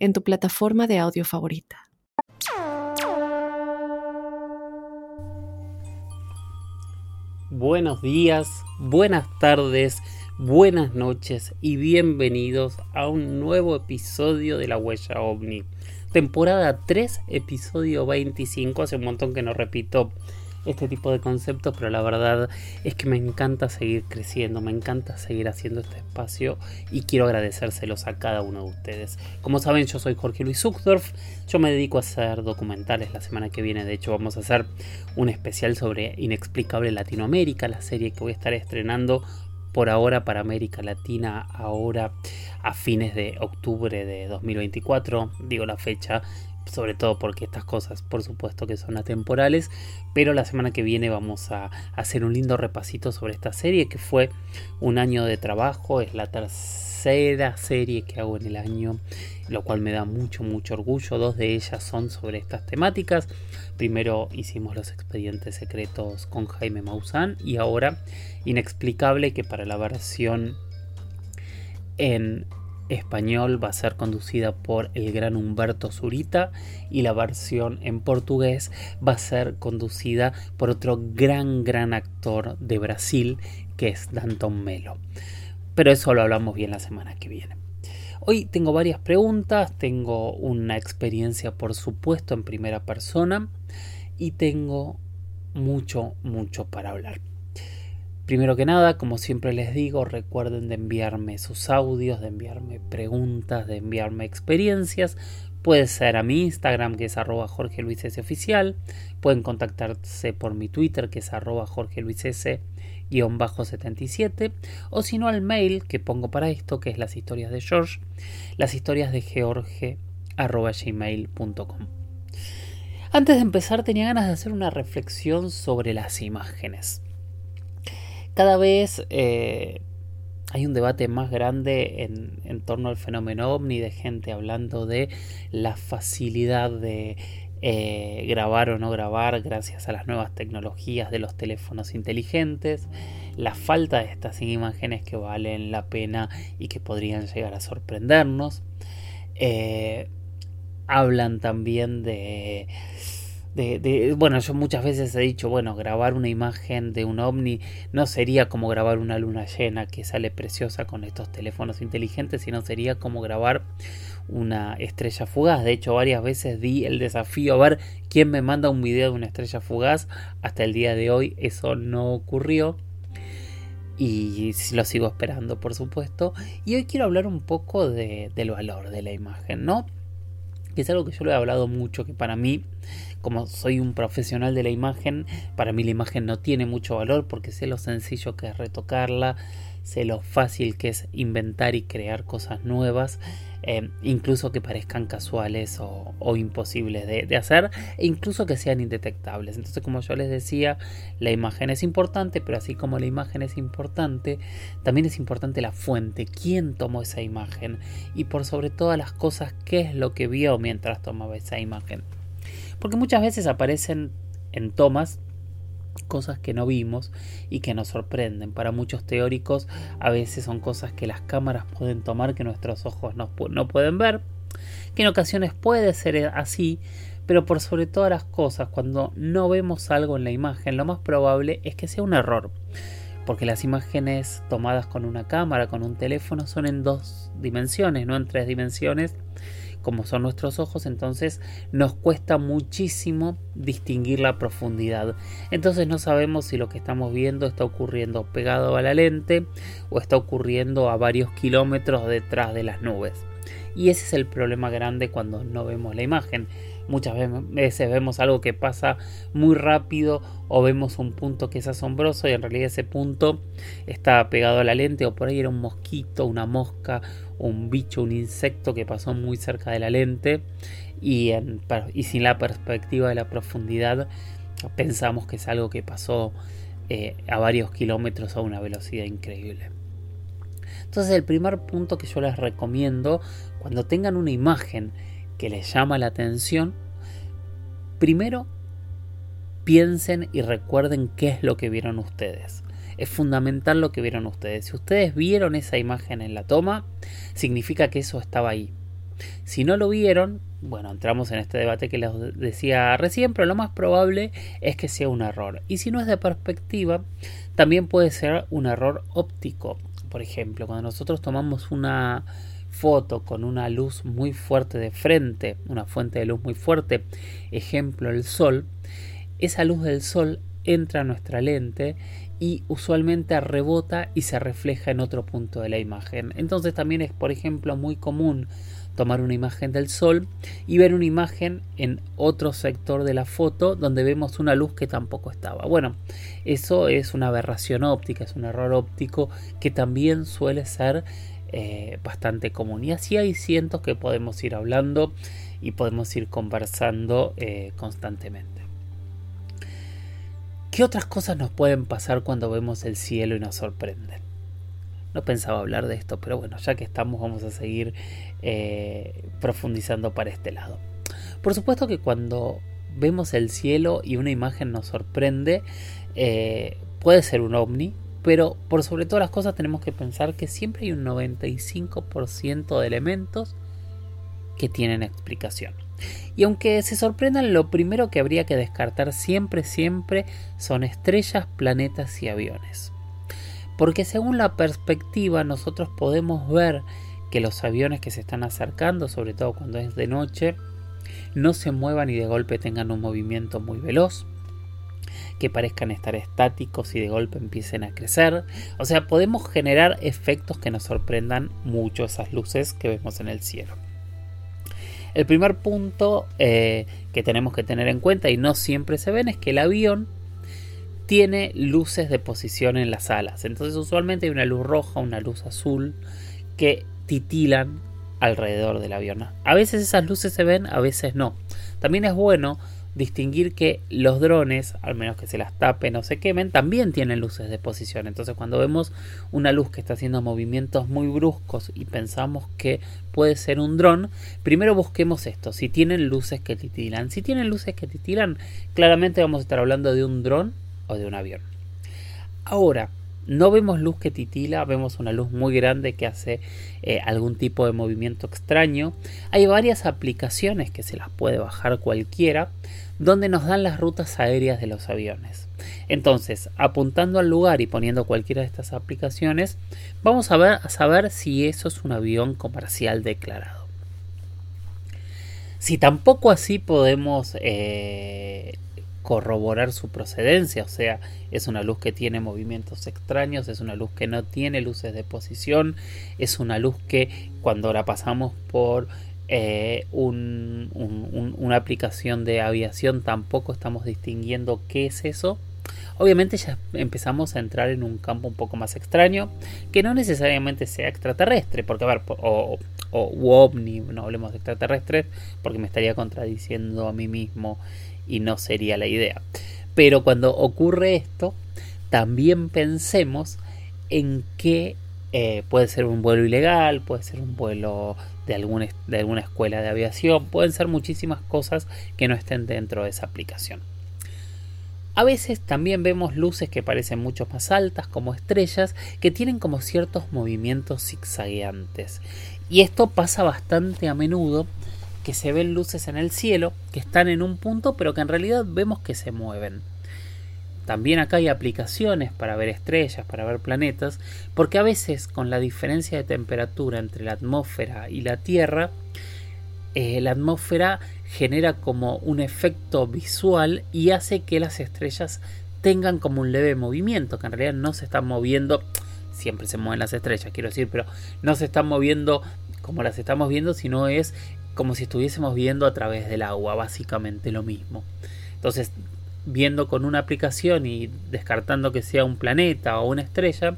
en tu plataforma de audio favorita. Buenos días, buenas tardes, buenas noches y bienvenidos a un nuevo episodio de La Huella OVNI. Temporada 3, episodio 25. Hace un montón que no repito este tipo de conceptos, pero la verdad es que me encanta seguir creciendo, me encanta seguir haciendo este espacio y quiero agradecérselos a cada uno de ustedes. Como saben, yo soy Jorge Luis Zuckdorf, yo me dedico a hacer documentales la semana que viene, de hecho vamos a hacer un especial sobre Inexplicable Latinoamérica, la serie que voy a estar estrenando por ahora para América Latina, ahora a fines de octubre de 2024, digo la fecha sobre todo porque estas cosas por supuesto que son atemporales, pero la semana que viene vamos a hacer un lindo repasito sobre esta serie que fue un año de trabajo, es la tercera serie que hago en el año, lo cual me da mucho, mucho orgullo, dos de ellas son sobre estas temáticas, primero hicimos los expedientes secretos con Jaime Maussan y ahora inexplicable que para la versión en español va a ser conducida por el gran Humberto Zurita y la versión en portugués va a ser conducida por otro gran, gran actor de Brasil que es Danton Melo. Pero eso lo hablamos bien la semana que viene. Hoy tengo varias preguntas, tengo una experiencia por supuesto en primera persona y tengo mucho, mucho para hablar. Primero que nada, como siempre les digo, recuerden de enviarme sus audios, de enviarme preguntas, de enviarme experiencias. Puede ser a mi Instagram, que es arroba Jorge Luis S. Oficial. Pueden contactarse por mi Twitter, que es arroba Jorge Luis S. 77 o si no al mail que pongo para esto que es las historias de George las historias de George arroba antes de empezar tenía ganas de hacer una reflexión sobre las imágenes cada vez eh, hay un debate más grande en, torno al fenómeno ovni de gente hablando de la facilidad de eh, grabar o no grabar gracias a las nuevas tecnologías de los teléfonos inteligentes, la falta de estas imágenes que valen la pena y que podrían llegar a sorprendernos. Eh, hablan también de de, bueno, yo muchas veces he dicho, bueno, grabar una imagen de un ovni no sería como grabar una luna llena que sale preciosa con estos teléfonos inteligentes, sino sería como grabar una estrella fugaz. De hecho, varias veces di el desafío a ver quién me manda un video de una estrella fugaz. Hasta el día de hoy eso no ocurrió. Y lo sigo esperando, por supuesto. Y hoy quiero hablar un poco de, del valor de la imagen, ¿no? Que es algo que yo lo he hablado mucho, que para mí como soy un profesional de la imagen, para mí la imagen no tiene mucho valor porque sé lo sencillo que es retocarla, sé lo fácil que es inventar y crear cosas nuevas, eh, incluso que parezcan casuales o, imposibles de, de, hacer, e incluso que sean indetectables. Entonces, como yo les decía, la imagen es importante, pero así como la imagen es importante, también es importante la fuente, quién tomó esa imagen y por sobre todas las cosas, qué es lo que vio mientras tomaba esa imagen. Porque muchas veces aparecen en tomas cosas que no vimos y que nos sorprenden. Para muchos teóricos a veces son cosas que las cámaras pueden tomar que nuestros ojos no, pueden ver, que en ocasiones puede ser así, pero por sobre todas las cosas, cuando no vemos algo en la imagen, lo más probable es que sea un error. Porque las imágenes tomadas con una cámara, con un teléfono, son en dos dimensiones, no en tres dimensiones como son nuestros ojos, entonces nos cuesta muchísimo distinguir la profundidad. Entonces no sabemos si lo que estamos viendo está ocurriendo pegado a la lente o está ocurriendo a varios kilómetros detrás de las nubes. Y ese es el problema grande cuando no vemos la imagen. Muchas veces vemos algo que pasa muy rápido o vemos un punto que es asombroso y en realidad ese punto está pegado a la lente o por ahí era un mosquito, una mosca, un bicho, un insecto que pasó muy cerca de la lente y, sin la perspectiva de la profundidad pensamos que es algo que pasó eh, a varios kilómetros a una velocidad increíble. Entonces el primer punto que yo les recomiendo cuando tengan una imagen que les llama la atención, primero piensen y recuerden qué es lo que vieron ustedes. Es fundamental lo que vieron ustedes. Si ustedes vieron esa imagen en la toma, significa que eso estaba ahí. Si no lo vieron, bueno, entramos en este debate que les decía recién, pero lo más probable es que sea un error. Y si no es de perspectiva, también puede ser un error óptico. Por ejemplo, cuando nosotros tomamos una foto con una luz muy fuerte de frente, una fuente de luz muy fuerte, ejemplo el sol, esa luz del sol entra a nuestra lente y usualmente rebota y se refleja en otro punto de la imagen. Entonces también es, por ejemplo, muy común tomar una imagen del sol y ver una imagen en otro sector de la foto donde vemos una luz que tampoco estaba. Bueno, eso es una aberración óptica, es un error óptico que también suele ser eh, bastante común. Y así hay cientos que podemos ir hablando y podemos ir conversando eh, constantemente. ¿Qué otras cosas nos pueden pasar cuando vemos el cielo y nos sorprenden? No pensaba hablar de esto, pero bueno, ya que estamos vamos a seguir eh, profundizando para este lado. Por supuesto que cuando vemos el cielo y una imagen nos sorprende, puede ser un ovni, pero por sobre todas las cosas tenemos que pensar que siempre hay un 95% de elementos que tienen explicación. Y aunque se sorprendan, lo primero que habría que descartar siempre, siempre son estrellas, planetas y aviones. Porque según la perspectiva nosotros podemos ver que los aviones que se están acercando, sobre todo cuando es de noche, no se muevan y de golpe tengan un movimiento muy veloz que parezcan estar estáticos y de golpe empiecen a crecer. O sea, podemos generar efectos que nos sorprendan mucho esas luces que vemos en el cielo. El primer punto eh, que tenemos que tener en cuenta y no siempre se ven es que el avión tiene luces de posición en las alas. Entonces usualmente hay una luz roja, una luz azul que titilan alrededor del avión. A veces esas luces se ven, a veces no. También es bueno distinguir que los drones, al menos que se las tapen o se quemen, también tienen luces de posición. Entonces cuando vemos una luz que está haciendo movimientos muy bruscos y pensamos que puede ser un dron, primero busquemos esto, si tienen luces que titilan. Si tienen luces que titilan, claramente vamos a estar hablando de un dron o de un avión. Ahora, no vemos luz que titila, vemos una luz muy grande que hace eh, algún tipo de movimiento extraño. Hay varias aplicaciones que se las puede bajar cualquiera donde nos dan las rutas aéreas de los aviones. Entonces, apuntando al lugar y poniendo cualquiera de estas aplicaciones, vamos a, ver, a saber si eso es un avión comercial declarado. Si tampoco así podemos eh, corroborar su procedencia, o sea, es una luz que tiene movimientos extraños, es una luz que no tiene luces de posición, es una luz que cuando la pasamos por eh, una aplicación de aviación tampoco estamos distinguiendo qué es eso. Obviamente ya empezamos a entrar en un campo un poco más extraño, que no necesariamente sea extraterrestre, porque a ver, o, o ovni, no hablemos de extraterrestres, porque me estaría contradiciendo a mí mismo y no sería la idea. Pero cuando ocurre esto, también pensemos en que eh, puede ser un vuelo ilegal, puede ser un vuelo de, de alguna escuela de aviación, pueden ser muchísimas cosas que no estén dentro de esa aplicación. A veces también vemos luces que parecen mucho más altas, como estrellas, que tienen como ciertos movimientos zigzagueantes. Y esto pasa bastante a menudo que se ven luces en el cielo que están en un punto pero que en realidad vemos que se mueven. También acá hay aplicaciones para ver estrellas, para ver planetas, porque a veces con la diferencia de temperatura entre la atmósfera y la Tierra, eh, la atmósfera genera como un efecto visual y hace que las estrellas tengan como un leve movimiento, que en realidad no se están moviendo, siempre se mueven las estrellas, quiero decir, pero no se están moviendo como las estamos viendo, sino es como si estuviésemos viendo a través del agua, básicamente lo mismo. Entonces, viendo con una aplicación y descartando que sea un planeta o una estrella,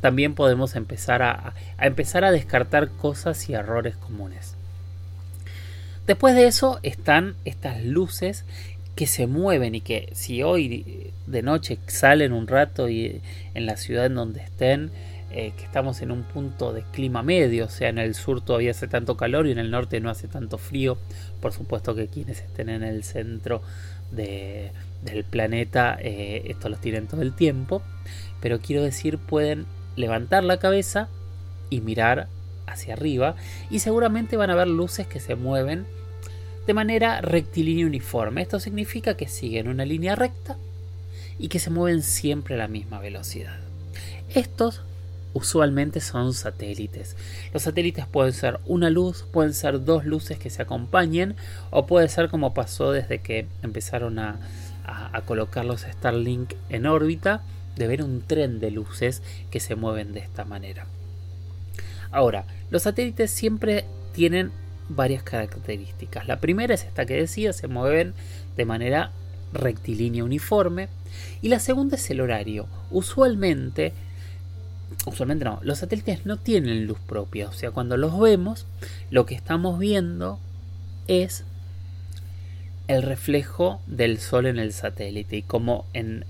también podemos empezar a, empezar a descartar cosas y errores comunes. Después de eso están estas luces que se mueven y que si hoy de noche salen un rato y en la ciudad en donde estén, eh, que estamos en un punto de clima medio, o sea, en el sur todavía hace tanto calor y en el norte no hace tanto frío. Por supuesto que quienes estén en el centro del planeta, eh, esto los tienen todo el tiempo, pero quiero decir, pueden levantar la cabeza y mirar hacia arriba y seguramente van a ver luces que se mueven de manera rectilínea uniforme. Esto significa que siguen una línea recta y que se mueven siempre a la misma velocidad. Estos usualmente son satélites. Los satélites pueden ser una luz, pueden ser dos luces que se acompañen o puede ser como pasó desde que empezaron a, colocar los Starlink en órbita, de ver un tren de luces que se mueven de esta manera. Ahora, los satélites siempre tienen varias características. La primera es esta que decía, se mueven de manera rectilínea uniforme. Y la segunda es el horario. Usualmente, usualmente no, los satélites no tienen luz propia. O sea, cuando los vemos, lo que estamos viendo es el reflejo del sol en el satélite. Y como en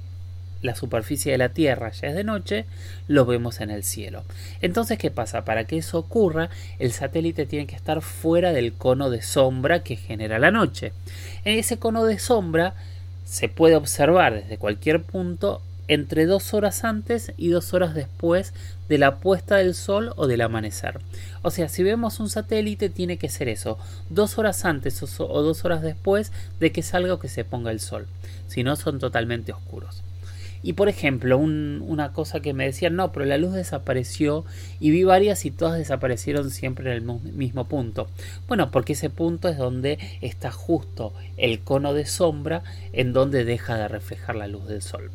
la superficie de la Tierra ya es de noche, lo vemos en el cielo. Entonces, ¿qué pasa? Para que eso ocurra, el satélite tiene que estar fuera del cono de sombra que genera la noche. En ese cono de sombra se puede observar desde cualquier punto entre dos horas antes y dos horas después de la puesta del sol o del amanecer. O sea, si vemos un satélite tiene que ser eso, dos horas antes o dos horas después de que salga o que se ponga el sol. Si no, son totalmente oscuros. Y por ejemplo, una cosa que me decían, no, pero la luz desapareció y vi varias y todas desaparecieron siempre en el mismo punto. Bueno, porque ese punto es donde está justo el cono de sombra en donde deja de reflejar la luz del sol.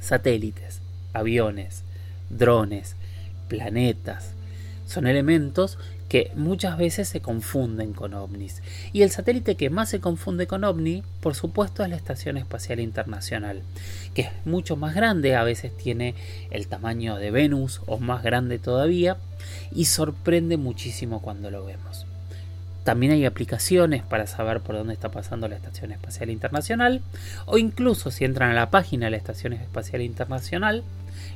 Satélites, aviones, drones, planetas, son elementos que muchas veces se confunden con ovnis. Y el satélite que más se confunde con ovni, por supuesto, es la Estación Espacial Internacional, que es mucho más grande, a veces tiene el tamaño de Venus o más grande todavía, y sorprende muchísimo cuando lo vemos. También hay aplicaciones para saber por dónde está pasando la Estación Espacial Internacional, o incluso si entran a la página de la Estación Espacial Internacional,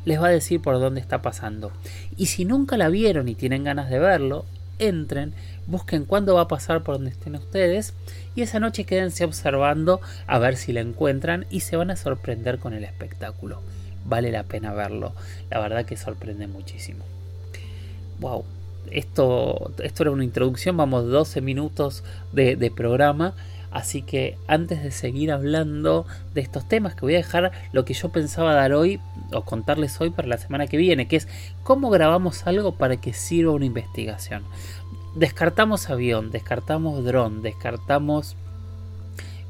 les va a decir por dónde está pasando. Y si nunca la vieron y tienen ganas de verlo, entren, busquen cuándo va a pasar por donde estén ustedes y esa noche quédense observando a ver si la encuentran y se van a sorprender con el espectáculo. Vale la pena verlo, la verdad que sorprende muchísimo. Wow, esto, esto era una introducción, vamos 12 minutos de, de programa. Así que antes de seguir hablando de estos temas, que voy a dejar lo que yo pensaba dar hoy o contarles hoy para la semana que viene, que es cómo grabamos algo para que sirva una investigación. Descartamos avión, descartamos dron, descartamos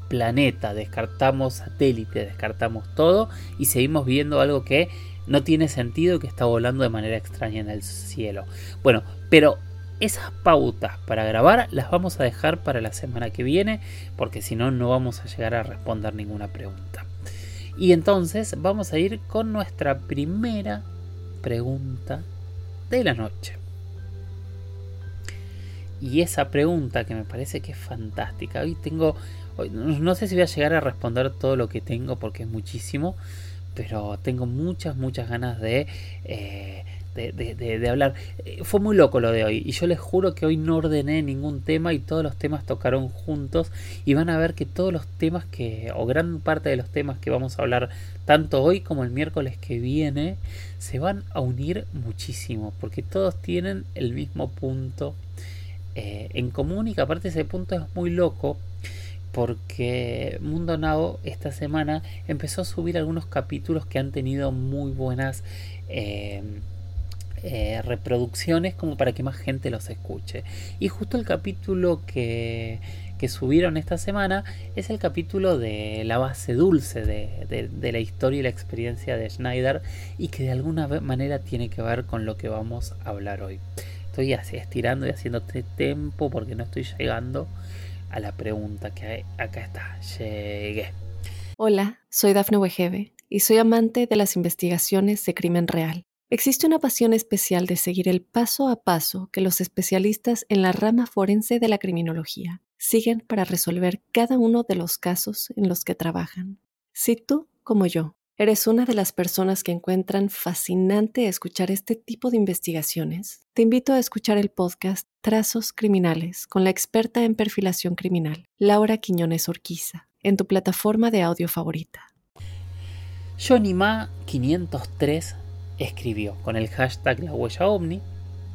planeta, descartamos satélite, descartamos todo y seguimos viendo algo que no tiene sentido que está volando de manera extraña en el cielo. Bueno, pero esas pautas para grabar las vamos a dejar para la semana que viene porque si no no vamos a llegar a responder ninguna pregunta. Y entonces vamos a ir con nuestra primera pregunta de la noche. Y esa pregunta que me parece que es fantástica. Hoy tengo, no sé si voy a llegar a responder todo lo que tengo porque es muchísimo, pero tengo muchas, muchas ganas de eh, de, hablar. Eh, fue muy loco lo de hoy y yo les juro que hoy no ordené ningún tema y todos los temas tocaron juntos y van a ver que todos los temas que, o gran parte de los temas que vamos a hablar tanto hoy como el miércoles que viene, se van a unir muchísimo porque todos tienen el mismo punto eh, en común y que aparte ese punto es muy loco porque Mundo Now esta semana empezó a subir algunos capítulos que han tenido muy buenas eh, eh, reproducciones como para que más gente los escuche. Y justo el capítulo que, que subieron esta semana es el capítulo de la base dulce de, de, la historia y la experiencia de Schneider y que de alguna manera tiene que ver con lo que vamos a hablar hoy. estoy así estirando y haciendo tiempo porque no estoy llegando a la pregunta que acá está. Llegué. Hola, soy Dafne Wegebe y soy amante de las investigaciones de crimen real. Existe una pasión especial de seguir el paso a paso que los especialistas en la rama forense de la criminología siguen para resolver cada uno de los casos en los que trabajan. Si tú, como yo, ¿Eres una de las personas que encuentran fascinante escuchar este tipo de investigaciones? Te invito a escuchar el podcast Trazos Criminales con la experta en perfilación criminal, Laura Quiñones Orquiza, en tu plataforma de audio favorita. Johnny Ma 503 escribió con el hashtag La Huella OVNI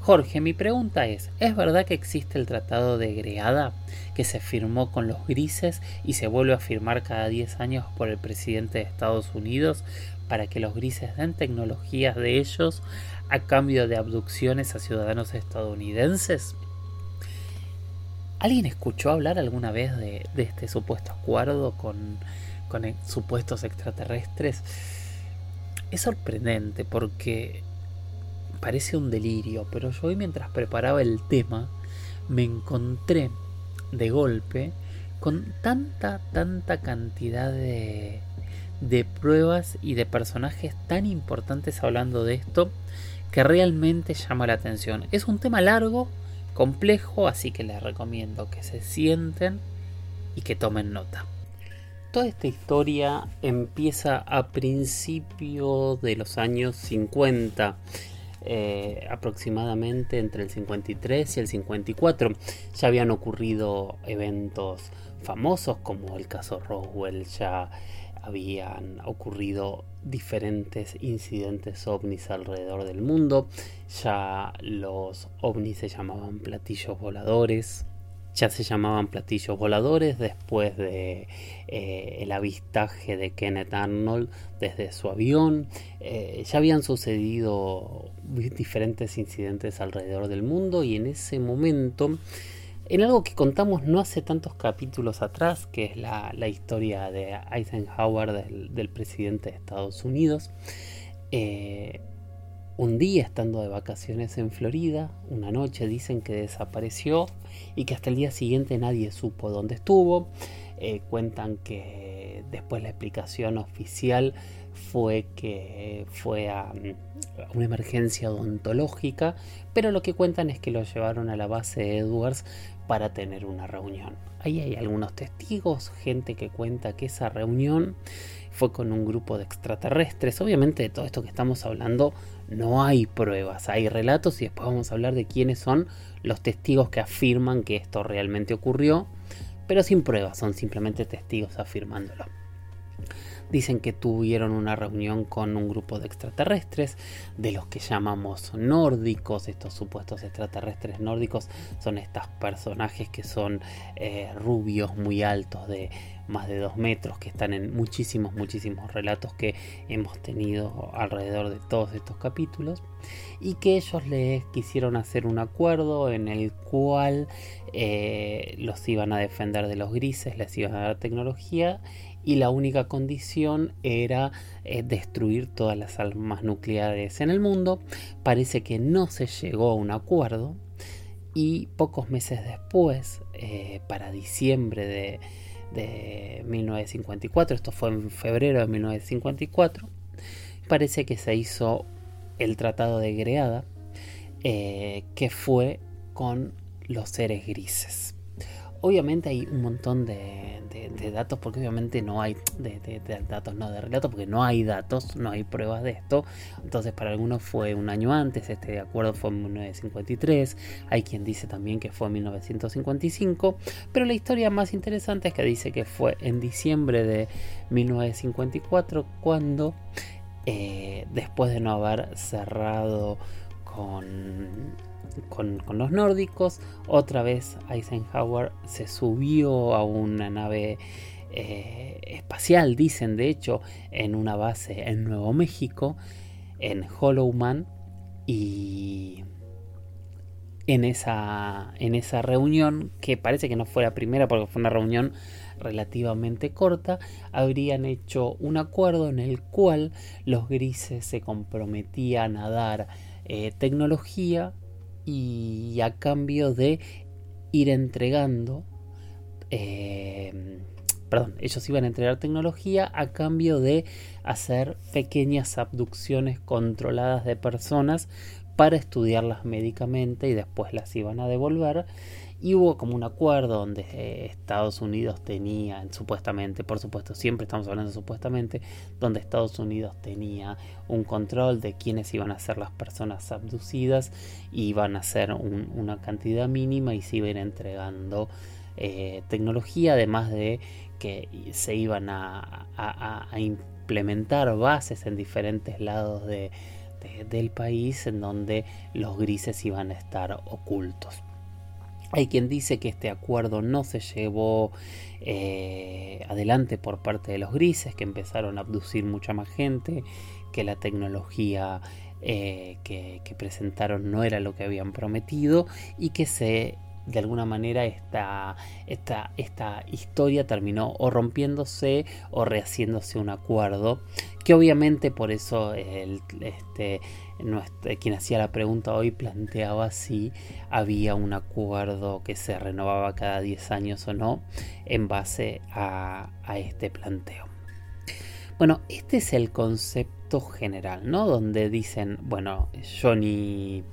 Jorge, mi pregunta es, ¿es verdad que existe el Tratado de Greada que se firmó con los grises y se vuelve a firmar cada 10 años por el presidente de Estados Unidos para que los grises den tecnologías de ellos a cambio de abducciones a ciudadanos estadounidenses? ¿Alguien escuchó hablar alguna vez de, este supuesto acuerdo con, con supuestos extraterrestres? Es sorprendente porque parece un delirio, pero yo hoy mientras preparaba el tema me encontré de golpe con tanta, tanta cantidad de, de pruebas y de personajes tan importantes hablando de esto que realmente llama la atención. Es un tema largo, complejo, así que les recomiendo que se sienten y que tomen nota. Toda esta historia empieza a principios de los años 50 eh, aproximadamente entre el 53 y el 54. Ya habían ocurrido eventos famosos como el caso Roswell, ya habían ocurrido diferentes incidentes ovnis alrededor del mundo, ya los ovnis se llamaban platillos voladores, ya se llamaban platillos voladores después de eh, el avistaje de Kenneth Arnold desde su avión. Eh, ya habían sucedido diferentes incidentes alrededor del mundo y en ese momento, en algo que contamos no hace tantos capítulos atrás, que es la, historia de Eisenhower, del, presidente de Estados Unidos, eh, un día estando de vacaciones en Florida, una noche dicen que desapareció y que hasta el día siguiente nadie supo dónde estuvo. Eh, cuentan que después la explicación oficial fue que fue a, una emergencia odontológica, pero lo que cuentan es que lo llevaron a la base Edwards para tener una reunión. Ahí hay algunos testigos, gente que cuenta que esa reunión fue con un grupo de extraterrestres. Obviamente de todo esto que estamos hablando no hay pruebas, hay relatos y después vamos a hablar de quiénes son los testigos que afirman que esto realmente ocurrió, pero sin pruebas, son simplemente testigos afirmándolo. Dicen que tuvieron una reunión con un grupo de extraterrestres, de los que llamamos nórdicos. Estos supuestos extraterrestres nórdicos son estos personajes que son eh, rubios, muy altos, de más de dos metros, que están en muchísimos, muchísimos relatos que hemos tenido alrededor de todos estos capítulos. Y que ellos les quisieron hacer un acuerdo en el cual eh, los iban a defender de los grises, les iban a dar tecnología y la única condición era eh, destruir todas las armas nucleares en el mundo. Parece que no se llegó a un acuerdo y pocos meses después, eh, para diciembre de, 1954, esto fue en febrero de 1954, parece que se hizo el Tratado de Greada, eh, que fue con los seres grises. Obviamente hay un montón de, datos, porque obviamente no hay datos, no de relatos, porque no hay datos, no hay pruebas de esto. Entonces, para algunos fue un año antes, este acuerdo fue en 1953. Hay quien dice también que fue en 1955. Pero la historia más interesante es que dice que fue en diciembre de 1954, cuando eh, después de no haber cerrado con con, los nórdicos. Otra vez Eisenhower se subió a una nave eh, espacial, dicen de hecho, en una base en Nuevo México, en Hollowman. Y en esa, en esa reunión, que parece que no fue la primera porque fue una reunión relativamente corta, habrían hecho un acuerdo en el cual los grises se comprometían a dar eh, tecnología y a cambio de ir entregando, eh, perdón, ellos iban a entregar tecnología a cambio de hacer pequeñas abducciones controladas de personas para estudiarlas médicamente y después las iban a devolver y hubo como un acuerdo donde eh, Estados Unidos tenía, supuestamente, por supuesto, siempre estamos hablando supuestamente, donde Estados Unidos tenía un control de quiénes iban a ser las personas abducidas, iban a ser una cantidad mínima y se iban entregando eh, tecnología, además de que se iban a, implementar bases en diferentes lados del país en donde los grises iban a estar ocultos. Hay quien dice que este acuerdo no se llevó eh, adelante por parte de los grises, que empezaron a abducir mucha más gente, que la tecnología eh, que, presentaron no era lo que habían prometido y que se de alguna manera esta, esta, esta historia terminó o rompiéndose o rehaciéndose un acuerdo que obviamente por eso el, este, quien hacía la pregunta hoy planteaba si había un acuerdo que se renovaba cada 10 años o no en base a, a este planteo. Bueno, este es el concepto general, ¿no? Donde dicen, bueno, Johnny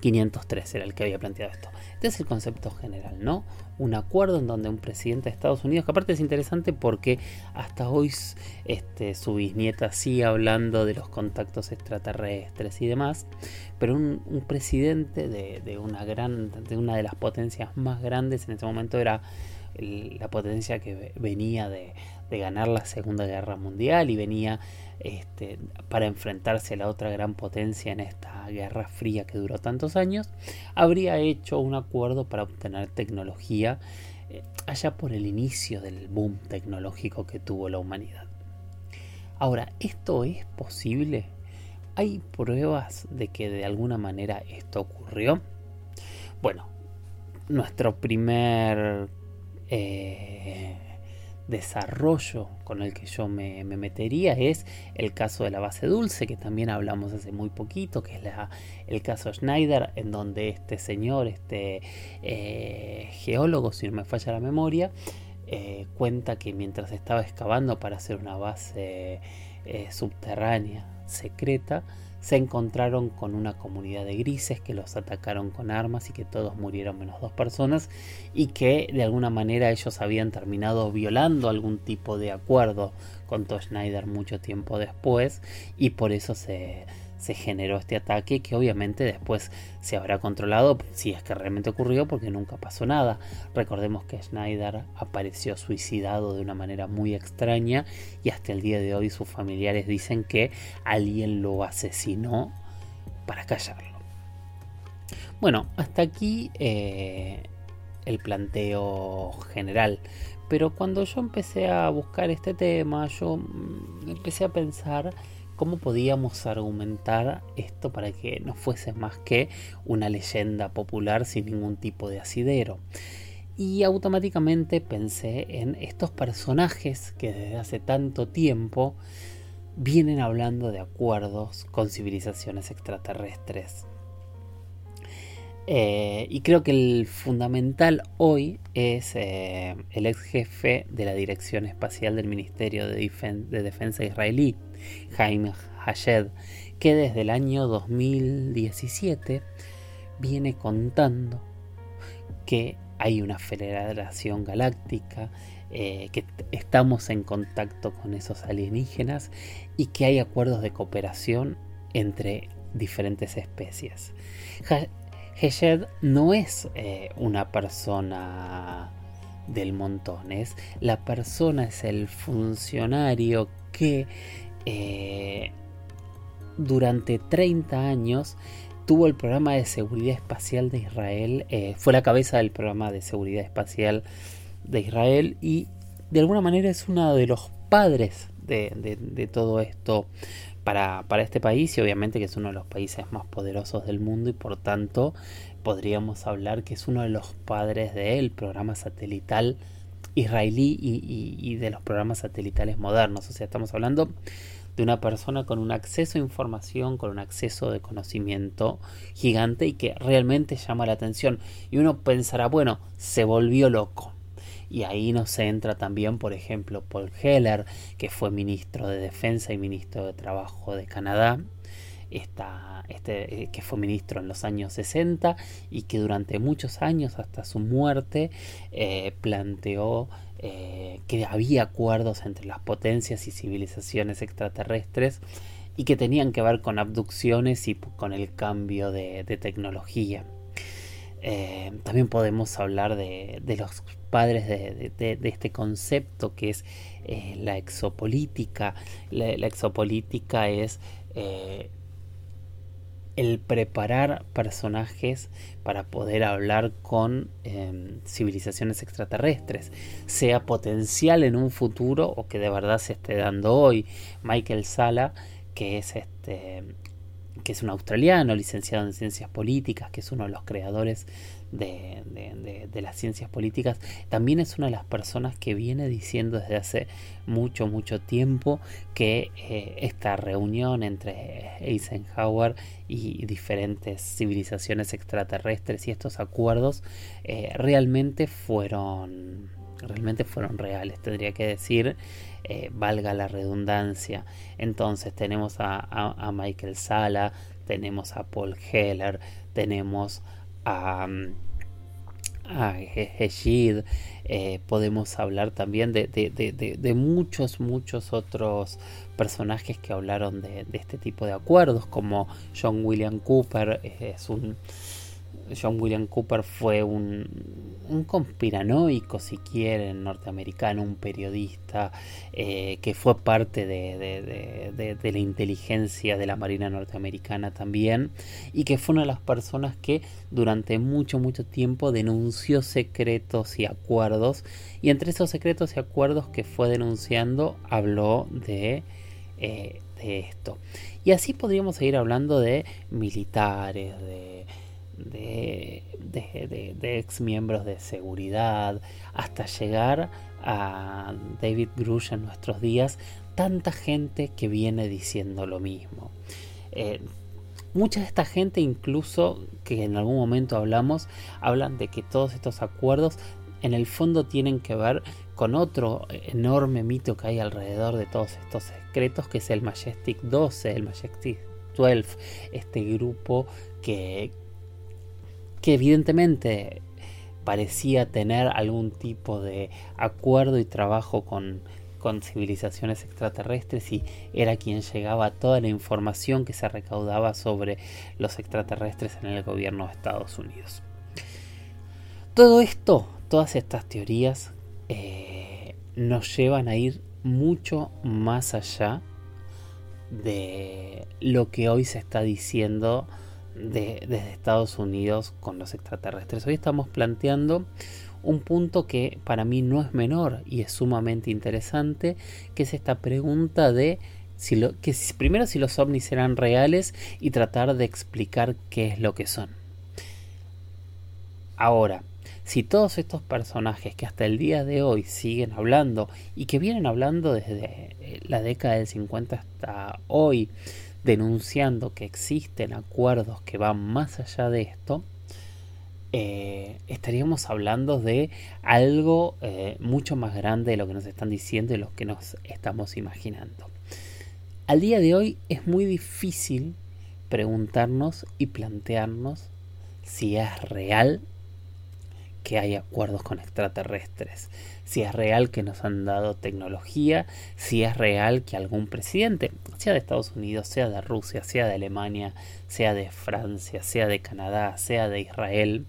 503 era el que había planteado esto. Este es el concepto general, ¿no? Un acuerdo en donde un presidente de Estados Unidos, que aparte es interesante porque hasta hoy este, su bisnieta sigue hablando de los contactos extraterrestres y demás, pero un, presidente de, una gran, de una de las potencias más grandes en ese momento era la potencia que venía de, de ganar la Segunda Guerra Mundial y venía este, para enfrentarse a la otra gran potencia en esta Guerra Fría que duró tantos años, habría hecho un acuerdo para obtener tecnología eh, allá por el inicio del boom tecnológico que tuvo la humanidad. Ahora, ¿esto es posible? ¿Hay pruebas de que de alguna manera esto ocurrió? Bueno, nuestro primer eh, desarrollo con el que yo me, metería es el caso de la base dulce, que también hablamos hace muy poquito, que es el caso Schneider, en donde este señor, este eh, geólogo, si no me falla la memoria, eh, cuenta que mientras estaba excavando para hacer una base eh, subterránea secreta, se encontraron con una comunidad de grises que los atacaron con armas y que todos murieron menos dos personas y que de alguna manera ellos habían terminado violando algún tipo de acuerdo con Todd Schneider mucho tiempo después y por eso se, se generó este ataque que obviamente después se habrá controlado si es que realmente ocurrió porque nunca pasó nada. Recordemos que Schneider apareció suicidado de una manera muy extraña y hasta el día de hoy sus familiares dicen que alguien lo asesinó para callarlo. Bueno, hasta aquí eh, el planteo general. Pero cuando yo empecé a buscar este tema, yo mm, empecé a pensar ¿Cómo podíamos argumentar esto para que no fuese más que una leyenda popular sin ningún tipo de asidero? Y automáticamente pensé en estos personajes que desde hace tanto tiempo vienen hablando de acuerdos con civilizaciones extraterrestres. Eh, y creo que el fundamental hoy es eh, el ex jefe de la Dirección Espacial del Ministerio de, de Defensa israelí, Jaime Hayed, que desde el año 2017 viene contando que hay una federación galáctica, eh, que estamos en contacto con esos alienígenas y que hay acuerdos de cooperación entre diferentes especies. Hayed no es eh, una persona del montón, es la persona, es el funcionario que eh, durante 30 años tuvo el programa de seguridad espacial de Israel, eh, fue la cabeza del programa de seguridad espacial de Israel y de alguna manera es uno de los padres de, todo esto para, para, este país y obviamente que es uno de los países más poderosos del mundo y por tanto podríamos hablar que es uno de los padres del programa satelital israelí y, de los programas satelitales modernos. O sea, estamos hablando de una persona con un acceso a información, con un acceso de conocimiento gigante y que realmente llama la atención. Y uno pensará, bueno, se volvió loco. Y ahí nos entra también, por ejemplo, Paul Heller, que fue ministro de Defensa y ministro de Trabajo de Canadá, esta, este, eh, que fue ministro en los años 60 y que durante muchos años, hasta su muerte, eh, planteó eh, que había acuerdos entre las potencias y civilizaciones extraterrestres y que tenían que ver con abducciones y con el cambio de, tecnología. también podemos hablar de, los padres de, este concepto que es la exopolítica. La, exopolítica es el preparar personajes para poder hablar con em, civilizaciones extraterrestres, sea potencial en un futuro o que de verdad se esté dando hoy. Michael Sala, que es este que es un australiano licenciado en ciencias políticas, que es uno de los creadores de, las ciencias políticas, también es una de las personas que viene diciendo desde hace mucho, mucho tiempo que eh, esta reunión entre Eisenhower y diferentes civilizaciones extraterrestres y estos acuerdos eh, realmente fueron realmente fueron reales, tendría que decir, eh, valga la redundancia. Entonces tenemos a, a, Michael Sala, tenemos a Paul Heller, tenemos a, a eh, podemos hablar también de, de, muchos, muchos otros personajes que hablaron de, este tipo de acuerdos, como John William Cooper, es un John William Cooper fue un, un conspiranoico, si quieren, norteamericano, un periodista eh, que fue parte de, la inteligencia de la Marina norteamericana también y que fue una de las personas que durante mucho, mucho tiempo denunció secretos y acuerdos y entre esos secretos y acuerdos que fue denunciando habló de, eh, de esto. Y así podríamos seguir hablando de militares, de de, de, ex miembros de seguridad, hasta llegar a David Grush en nuestros días, tanta gente que viene diciendo lo mismo. Eh, mucha de esta gente, incluso que en algún momento hablamos, hablan de que todos estos acuerdos en el fondo tienen que ver con otro enorme mito que hay alrededor de todos estos secretos, que es el Majestic 12, el Majestic 12, este grupo que, que evidentemente parecía tener algún tipo de acuerdo y trabajo con, con civilizaciones extraterrestres y era quien llegaba toda la información que se recaudaba sobre los extraterrestres en el gobierno de Estados Unidos. Todo esto, todas estas teorías eh, nos llevan a ir mucho más allá de lo que hoy se está diciendo desde Estados Unidos con los extraterrestres. Hoy estamos planteando un punto que para mí no es menor y es sumamente interesante, que es esta pregunta de si lo, que primero si los ovnis serán reales y tratar de explicar qué es lo que son. Ahora, si todos estos personajes que hasta el día de hoy siguen hablando y que vienen hablando desde la década del 50 hasta hoy, denunciando que existen acuerdos que van más allá de esto, eh, estaríamos hablando de algo eh, mucho más grande de lo que nos están diciendo y lo que nos estamos imaginando. Al día de hoy es muy difícil preguntarnos y plantearnos si es real que hay acuerdos con extraterrestres, si es real que nos han dado tecnología, si es real que algún presidente, sea de Estados Unidos, sea de Rusia, sea de Alemania, sea de Francia, sea de Canadá, sea de Israel,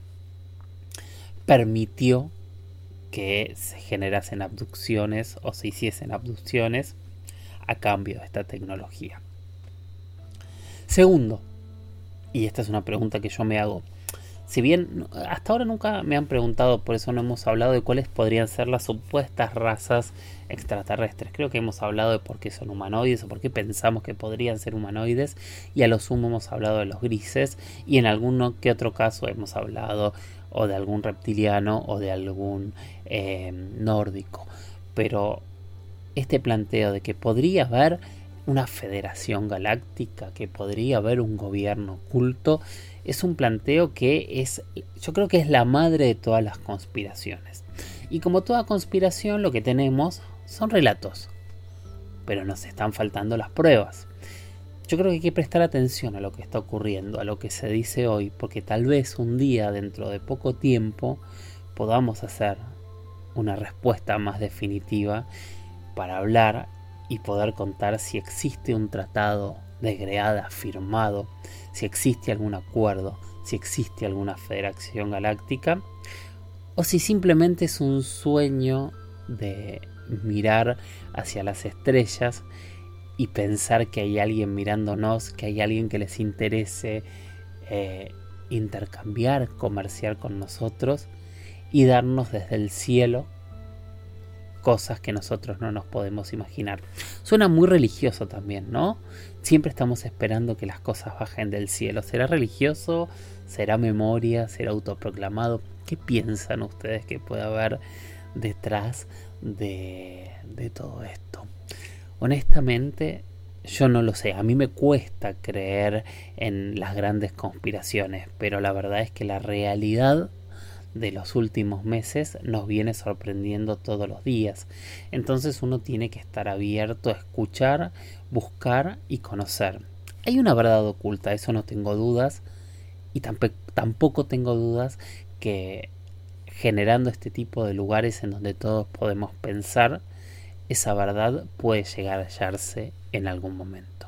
permitió que se generasen abducciones o se hiciesen abducciones a cambio de esta tecnología. Segundo, y esta es una pregunta que yo me hago, si bien hasta ahora nunca me han preguntado, por eso no hemos hablado de cuáles podrían ser las supuestas razas extraterrestres. Creo que hemos hablado de por qué son humanoides o por qué pensamos que podrían ser humanoides y a lo sumo hemos hablado de los grises y en alguno que otro caso hemos hablado o de algún reptiliano o de algún eh, nórdico. Pero este planteo de que podría haber una federación galáctica, que podría haber un gobierno oculto, es un planteo que es, yo creo que es la madre de todas las conspiraciones. Y como toda conspiración, lo que tenemos son relatos, pero nos están faltando las pruebas. Yo creo que hay que prestar atención a lo que está ocurriendo, a lo que se dice hoy, porque tal vez un día, dentro de poco tiempo, podamos hacer una respuesta más definitiva para hablar y poder contar si existe un tratado de firmado, si existe algún acuerdo, si existe alguna federación galáctica, o si simplemente es un sueño de mirar hacia las estrellas y pensar que hay alguien mirándonos, que hay alguien que les interese eh, intercambiar, comerciar con nosotros y darnos desde el cielo cosas que nosotros no nos podemos imaginar. Suena muy religioso también, ¿no? Siempre estamos esperando que las cosas bajen del cielo. ¿Será religioso? ¿Será memoria? ¿Será autoproclamado? ¿Qué piensan ustedes que puede haber detrás de, de todo esto? Honestamente, yo no lo sé. A mí me cuesta creer en las grandes conspiraciones, pero la verdad es que la realidad de los últimos meses nos viene sorprendiendo todos los días. Entonces uno tiene que estar abierto a escuchar, buscar y conocer. Hay una verdad oculta, eso no tengo dudas. Y tampoco tengo dudas que generando este tipo de lugares en donde todos podemos pensar, esa verdad puede llegar a hallarse en algún momento.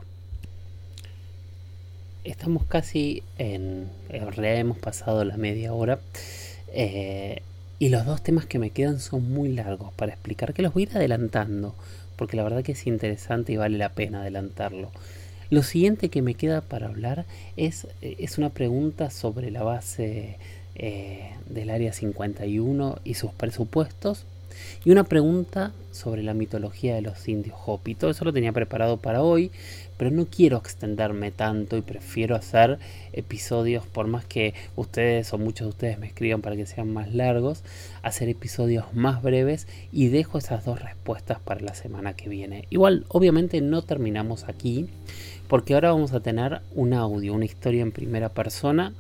Estamos casi en... En realidad hemos pasado la media hora. Eh, y los dos temas que me quedan son muy largos para explicar, que los voy a ir adelantando, porque la verdad que es interesante y vale la pena adelantarlo. Lo siguiente que me queda para hablar es, eh, es una pregunta sobre la base eh, del Área 51 y sus presupuestos, y una pregunta sobre la mitología de los indios Hopi. Todo eso lo tenía preparado para hoy, pero no quiero extenderme tanto y prefiero hacer episodios, por más que ustedes o muchos de ustedes me escriban para que sean más largos, hacer episodios más breves y dejo esas dos respuestas para la semana que viene. Igual, obviamente no terminamos aquí, porque ahora vamos a tener un audio, una historia en primera persona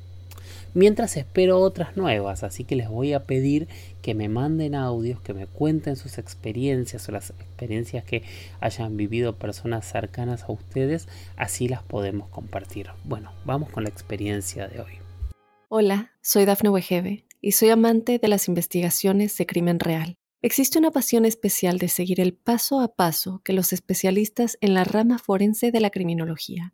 mientras espero otras nuevas, así que les voy a pedir que me manden audios, que me cuenten sus experiencias o las experiencias que hayan vivido personas cercanas a ustedes, así las podemos compartir. Bueno, vamos con la experiencia de hoy. Hola, soy Dafne Wegebe y soy amante de las investigaciones de crimen real. Existe una pasión especial de seguir el paso a paso que los especialistas en la rama forense de la criminología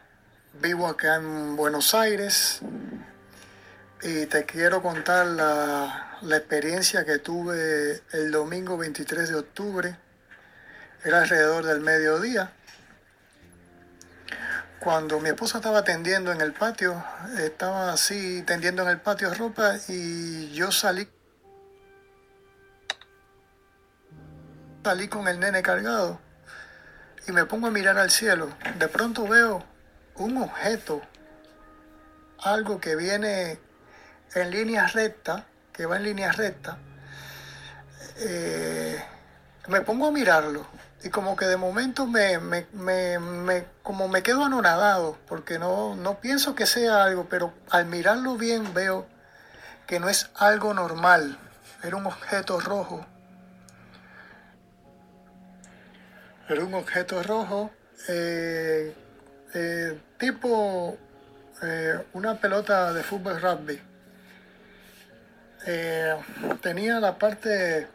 vivo acá en Buenos Aires y te quiero contar la, la, experiencia que tuve el domingo 23 de octubre. Era alrededor del mediodía. Cuando mi esposa estaba tendiendo en el patio, estaba así tendiendo en el patio ropa y yo salí salí con el nene cargado y me pongo a mirar al cielo. De pronto veo un objeto, algo que viene en línea recta, que va en línea recta, eh, me pongo a mirarlo y como que de momento me, como me quedo anonadado porque no, no pienso que sea algo, pero al mirarlo bien veo que no es algo normal, era un objeto rojo. Era un objeto rojo eh, eh, tipo eh, una pelota de fútbol rugby. Eh, tenía la parte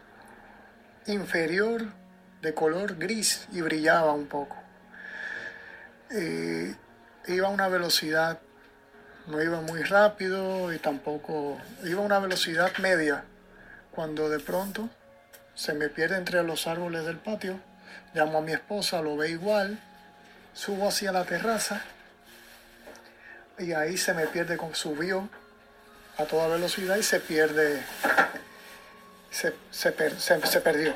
inferior de color gris y brillaba un poco. iba a una velocidad, no iba muy rápido y tampoco iba a una velocidad media. Cuando de pronto se me pierde entre los árboles del patio, llamo a mi esposa, lo ve igual subo hacia la terraza, y ahí se me pierde, con subió a toda velocidad y se pierde, se, se, perdió.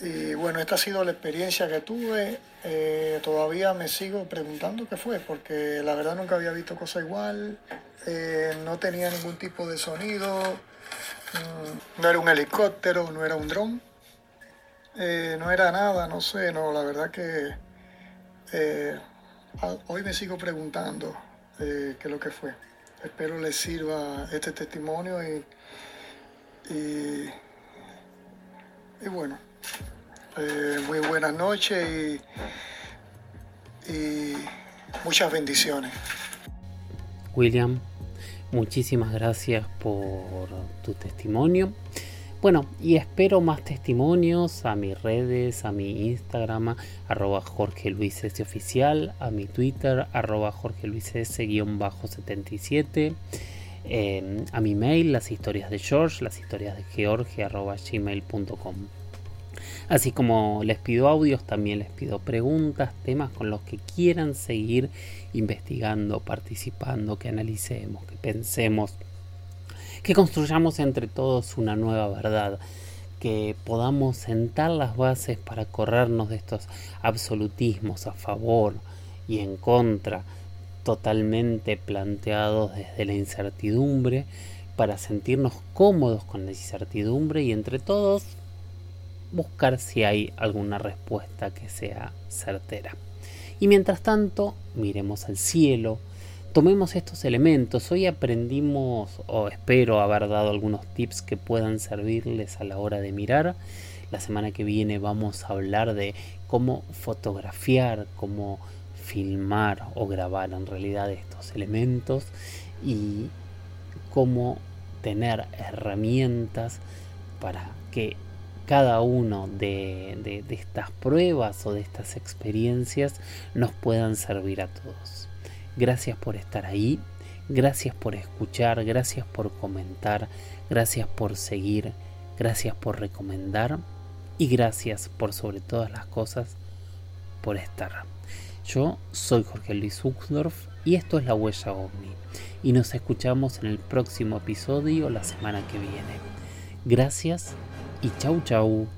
Y bueno, esta ha sido la experiencia que tuve. Eh, todavía me sigo preguntando qué fue, porque la verdad nunca había visto cosa igual. Eh, no tenía ningún tipo de sonido. Mm, no era un helicóptero, no era un dron. Eh, no era nada, no sé, no, la verdad que hoy me sigo preguntando qué es lo que fue. Espero les sirva este testimonio y, y, bueno, eh, muy buenas noches y, y muchas bendiciones. William, muchísimas gracias por tu testimonio. Bueno, y espero más testimonios a mis redes, a mi Instagram, arroba Jorge Luis S oficial, a mi Twitter, arroba Jorge Luis S-77, em, a mi mail, las historias de George, las historias de George, arroba gmail.com. Así como les pido audios, también les pido preguntas, temas con los que quieran seguir investigando, participando, que analicemos, que pensemos que construyamos entre todos una nueva verdad, que podamos sentar las bases para corrernos de estos absolutismos a favor y en contra, totalmente planteados desde la incertidumbre, para sentirnos cómodos con la incertidumbre y entre todos buscar si hay alguna respuesta que sea certera. Y mientras tanto, miremos al cielo, tomemos estos elementos. Hoy aprendimos, o espero haber dado algunos tips que puedan servirles a la hora de mirar. La semana que viene vamos a hablar de cómo fotografiar, cómo filmar o grabar en realidad estos elementos y cómo tener herramientas para que cada uno de, de, estas pruebas o de estas experiencias nos puedan servir a todos. Gracias por estar ahí, gracias por escuchar, gracias por comentar, gracias por seguir, gracias por recomendar y gracias por sobre todas las cosas por estar. Yo soy Jorge Luis Uxdorf y esto es La Huella OVNI y nos escuchamos en el próximo episodio la semana que viene. Gracias y chau chau.